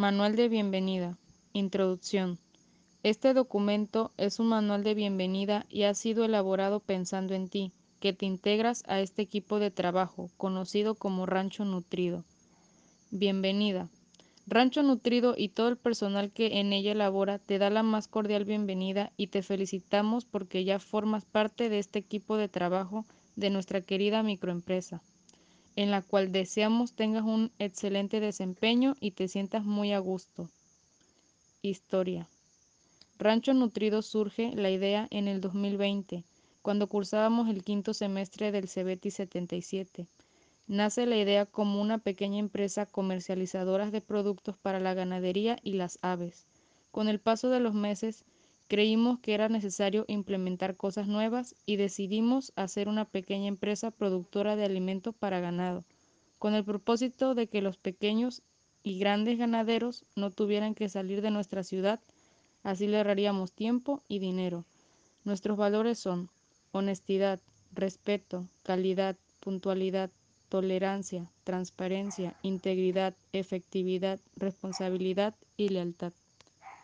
Manual de bienvenida. Introducción. Este documento es un manual de bienvenida y ha sido elaborado pensando en ti, que te integras a este equipo de trabajo, conocido como Rancho Nutrido. Bienvenida. Rancho Nutrido y todo el personal que en ella labora te da la más cordial bienvenida y te felicitamos porque ya formas parte de este equipo de trabajo de nuestra querida microempresa en la cual deseamos tengas un excelente desempeño y te sientas muy a gusto. Historia. Rancho Nutrido surge la idea en el 2020, cuando cursábamos el quinto semestre del CBT 77. Nace la idea como una pequeña empresa comercializadora de productos para la ganadería y las aves. Con el paso de los meses, Creímos que era necesario implementar cosas nuevas y decidimos hacer una pequeña empresa productora de alimento para ganado, con el propósito de que los pequeños y grandes ganaderos no tuvieran que salir de nuestra ciudad, así le ahorraríamos tiempo y dinero. Nuestros valores son honestidad, respeto, calidad, puntualidad, tolerancia, transparencia, integridad, efectividad, responsabilidad y lealtad.